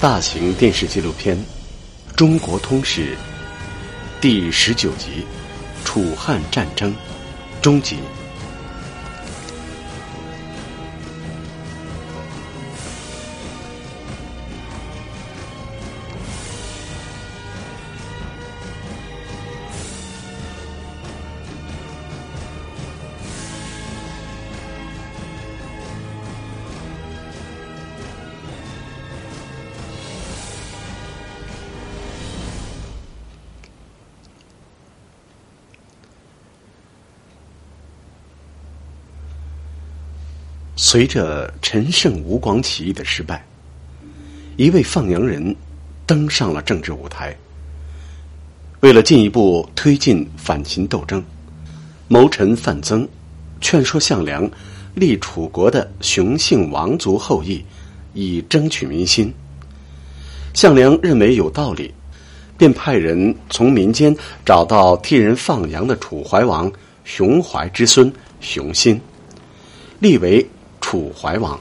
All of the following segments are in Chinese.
大型电视纪录片《中国通史》第十九集《楚汉战争》终集。随着陈胜吴广起义的失败，一位放羊人登上了政治舞台。为了进一步推进反秦斗争，谋臣范增劝说项梁立楚国的雄姓王族后裔，以争取民心。项梁认为有道理，便派人从民间找到替人放羊的楚怀王熊怀之孙熊心，立为。楚怀王，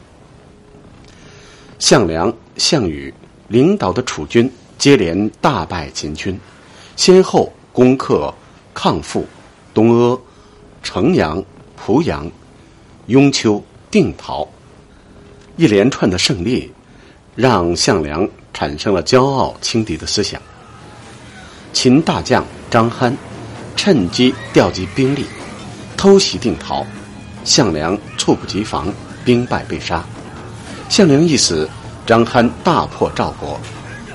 项梁、项羽领导的楚军接连大败秦军，先后攻克抗父、东阿、城阳、濮阳、雍丘、定陶，一连串的胜利，让项梁产生了骄傲轻敌的思想。秦大将张邯趁机调集兵力，偷袭定陶，项梁猝不及防。兵败被杀，项梁一死，张邯大破赵国，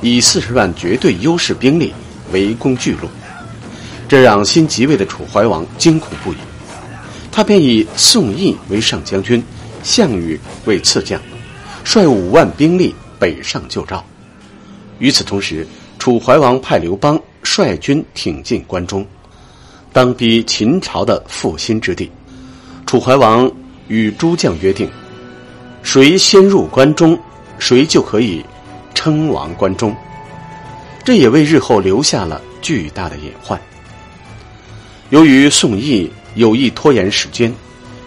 以四十万绝对优势兵力围攻巨鹿，这让新即位的楚怀王惊恐不已。他便以宋义为上将军，项羽为次将，率五万兵力北上救赵。与此同时，楚怀王派刘邦率军挺进关中，当逼秦朝的复兴之地。楚怀王与诸将约定。谁先入关中，谁就可以称王关中。这也为日后留下了巨大的隐患。由于宋义有意拖延时间，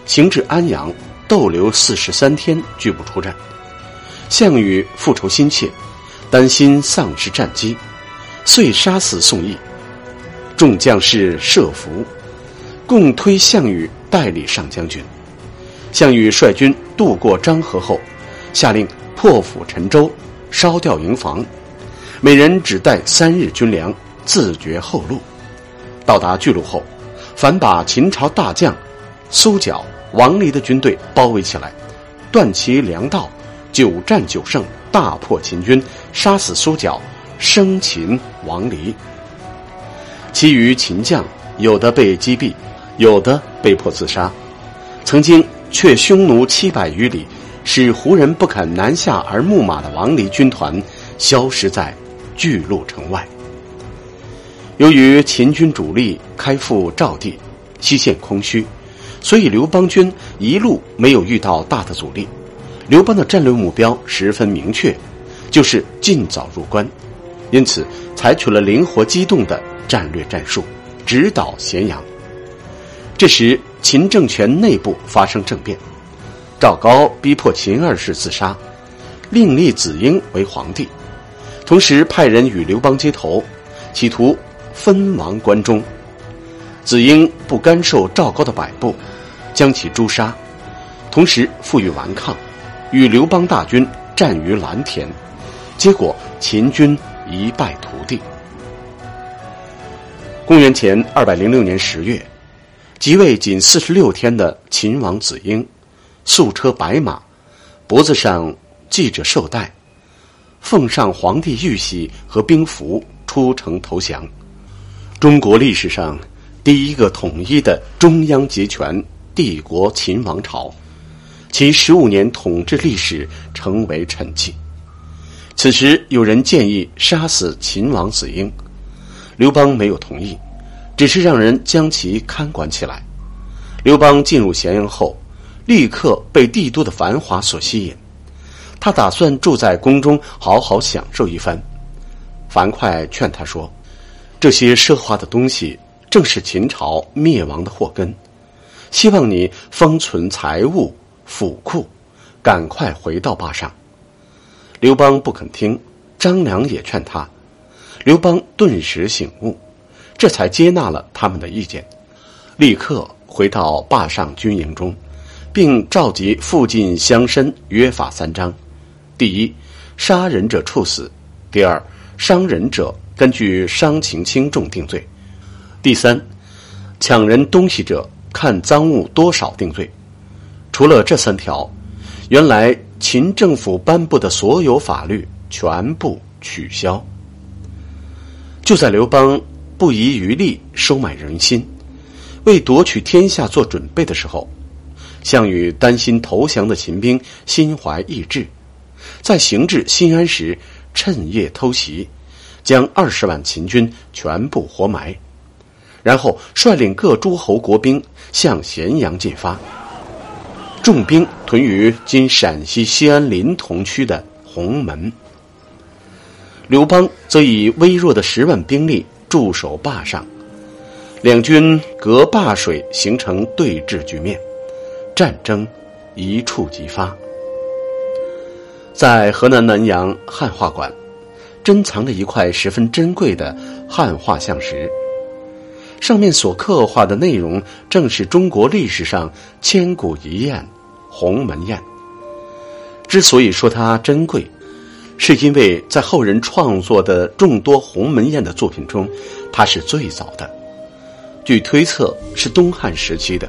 行至安阳逗留四十三天，拒不出战。项羽复仇心切，担心丧失战机，遂杀死宋义。众将士设伏，共推项羽代理上将军。项羽率军渡过漳河后，下令破釜沉舟，烧掉营房，每人只带三日军粮，自绝后路。到达巨鹿后，反把秦朝大将苏角、王离的军队包围起来，断其粮道，久战久胜，大破秦军，杀死苏角，生擒王离。其余秦将有的被击毙，有的被迫自杀。曾经。却匈奴七百余里，使胡人不肯南下而牧马的王离军团消失在巨鹿城外。由于秦军主力开赴赵地，西线空虚，所以刘邦军一路没有遇到大的阻力。刘邦的战略目标十分明确，就是尽早入关，因此采取了灵活机动的战略战术，直捣咸阳。这时。秦政权内部发生政变，赵高逼迫秦二世自杀，另立子婴为皇帝，同时派人与刘邦接头，企图分王关中。子婴不甘受赵高的摆布，将其诛杀，同时负隅顽抗，与刘邦大军战于蓝田，结果秦军一败涂地。公元前二百零六年十月。即位仅四十六天的秦王子婴，素车白马，脖子上系着绶带，奉上皇帝玉玺和兵符，出城投降。中国历史上第一个统一的中央集权帝国秦王朝，其十五年统治历史成为沉寂。此时有人建议杀死秦王子婴，刘邦没有同意。只是让人将其看管起来。刘邦进入咸阳后，立刻被帝都的繁华所吸引，他打算住在宫中，好好享受一番。樊哙劝他说：“这些奢华的东西正是秦朝灭亡的祸根，希望你封存财物、府库，赶快回到霸上。”刘邦不肯听，张良也劝他，刘邦顿时醒悟，这才接纳了他们的意见，立刻回到霸上军营中，并召集附近乡绅约法三章：第一，杀人者处死；第二，伤人者根据伤情轻重定罪；第三，抢人东西者看赃物多少定罪。除了这三条，原来秦政府颁布的所有法律全部取消。就在刘邦不遗余力收买人心，为夺取天下做准备的时候，项羽担心投降的秦兵心怀异志，在行至新安时趁夜偷袭，将二十万秦军全部活埋，然后率领各诸侯国兵向咸阳进发。重兵屯于今陕西西安临潼区的鸿门，刘邦则以微弱的十万兵力驻守坝上，两军隔坝水形成对峙局面，战争一触即发。在河南南阳汉画馆，珍藏着一块十分珍贵的汉画像石，上面所刻画的内容正是中国历史上千古一宴。鸿门宴之所以说它珍贵，是因为在后人创作的众多鸿门宴的作品中，它是最早的。据推测是东汉时期的，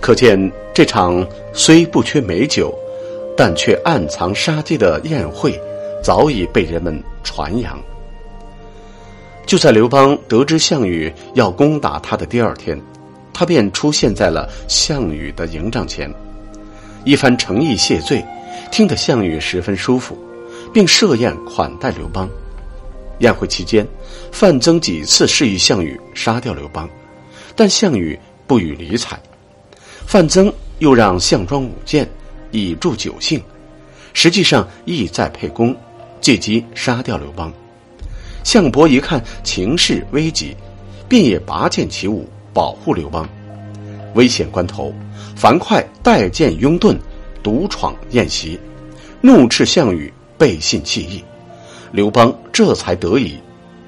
可见这场虽不缺美酒，但却暗藏杀机的宴会，早已被人们传扬。就在刘邦得知项羽要攻打他的第二天，他便出现在了项羽的营帐前。一番诚意谢罪，听得项羽十分舒服，并设宴款待刘邦。宴会期间，范增几次示意项羽杀掉刘邦，但项羽不予理睬。范增又让项庄舞剑，以助酒兴，实际上意在沛公，借机杀掉刘邦。项伯一看情势危急，便也拔剑起舞，保护刘邦。危险关头。樊哙带剑拥盾，独闯宴席，怒斥项羽背信弃义，刘邦这才得以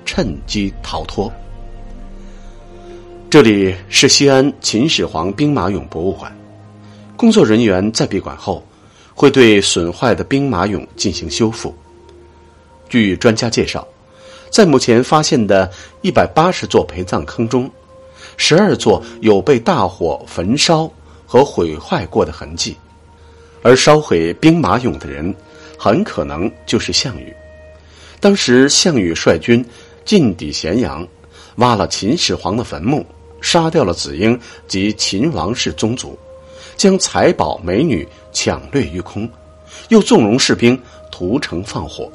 趁机逃脱。这里是西安秦始皇兵马俑博物馆，工作人员在闭馆后会对损坏的兵马俑进行修复。据专家介绍，在目前发现的一百八十座陪葬坑中，十二座有被大火焚烧。和毁坏过的痕迹，而烧毁兵马俑的人，很可能就是项羽。当时项羽率军进抵咸阳，挖了秦始皇的坟墓，杀掉了子婴及秦王室宗族，将财宝美女抢掠一空，又纵容士兵屠城放火。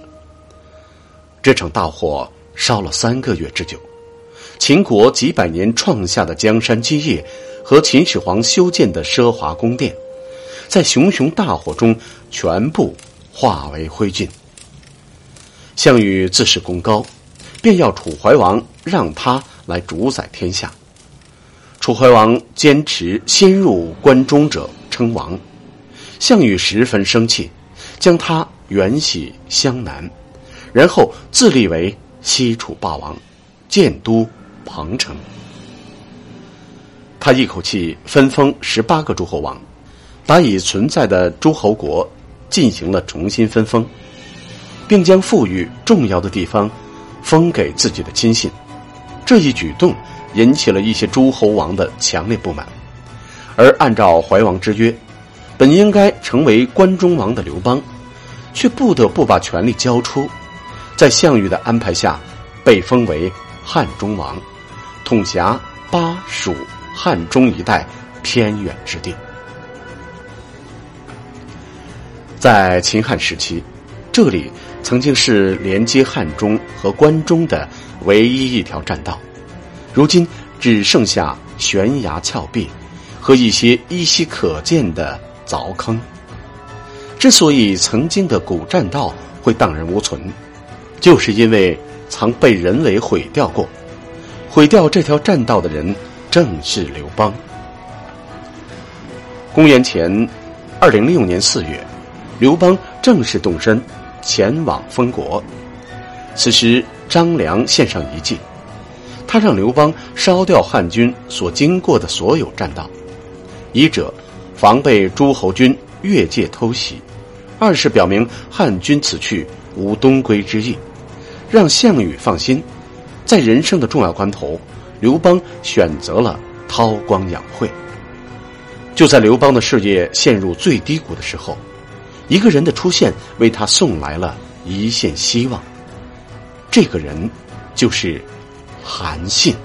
这场大火烧了三个月之久，秦国几百年创下的江山基业。和秦始皇修建的奢华宫殿，在熊熊大火中全部化为灰烬。项羽自恃功高，便要楚怀王让他来主宰天下。楚怀王坚持先入关中者称王，项羽十分生气，将他远徙湘南，然后自立为西楚霸王，建都彭城。他一口气分封十八个诸侯王，把已存在的诸侯国进行了重新分封，并将富裕重要的地方封给自己的亲信。这一举动引起了一些诸侯王的强烈不满，而按照怀王之约，本应该成为关中王的刘邦，却不得不把权力交出，在项羽的安排下，被封为汉中王，统辖巴蜀。汉中一带偏远之地，在秦汉时期，这里曾经是连接汉中和关中的唯一一条栈道，如今只剩下悬崖峭壁和一些依稀可见的凿坑。之所以曾经的古栈道会荡然无存，就是因为曾被人为毁掉过。毁掉这条栈道的人。正是刘邦。公元前二零六年四月，刘邦正式动身前往封国，此时张良献上一计，他让刘邦烧掉汉军所经过的所有栈道，一者防备诸侯军越界偷袭，二是表明汉军此去无东归之意，让项羽放心。在人生的重要关头，刘邦选择了韬光养晦。就在刘邦的事业陷入最低谷的时候，一个人的出现为他送来了一线希望。这个人，就是韩信。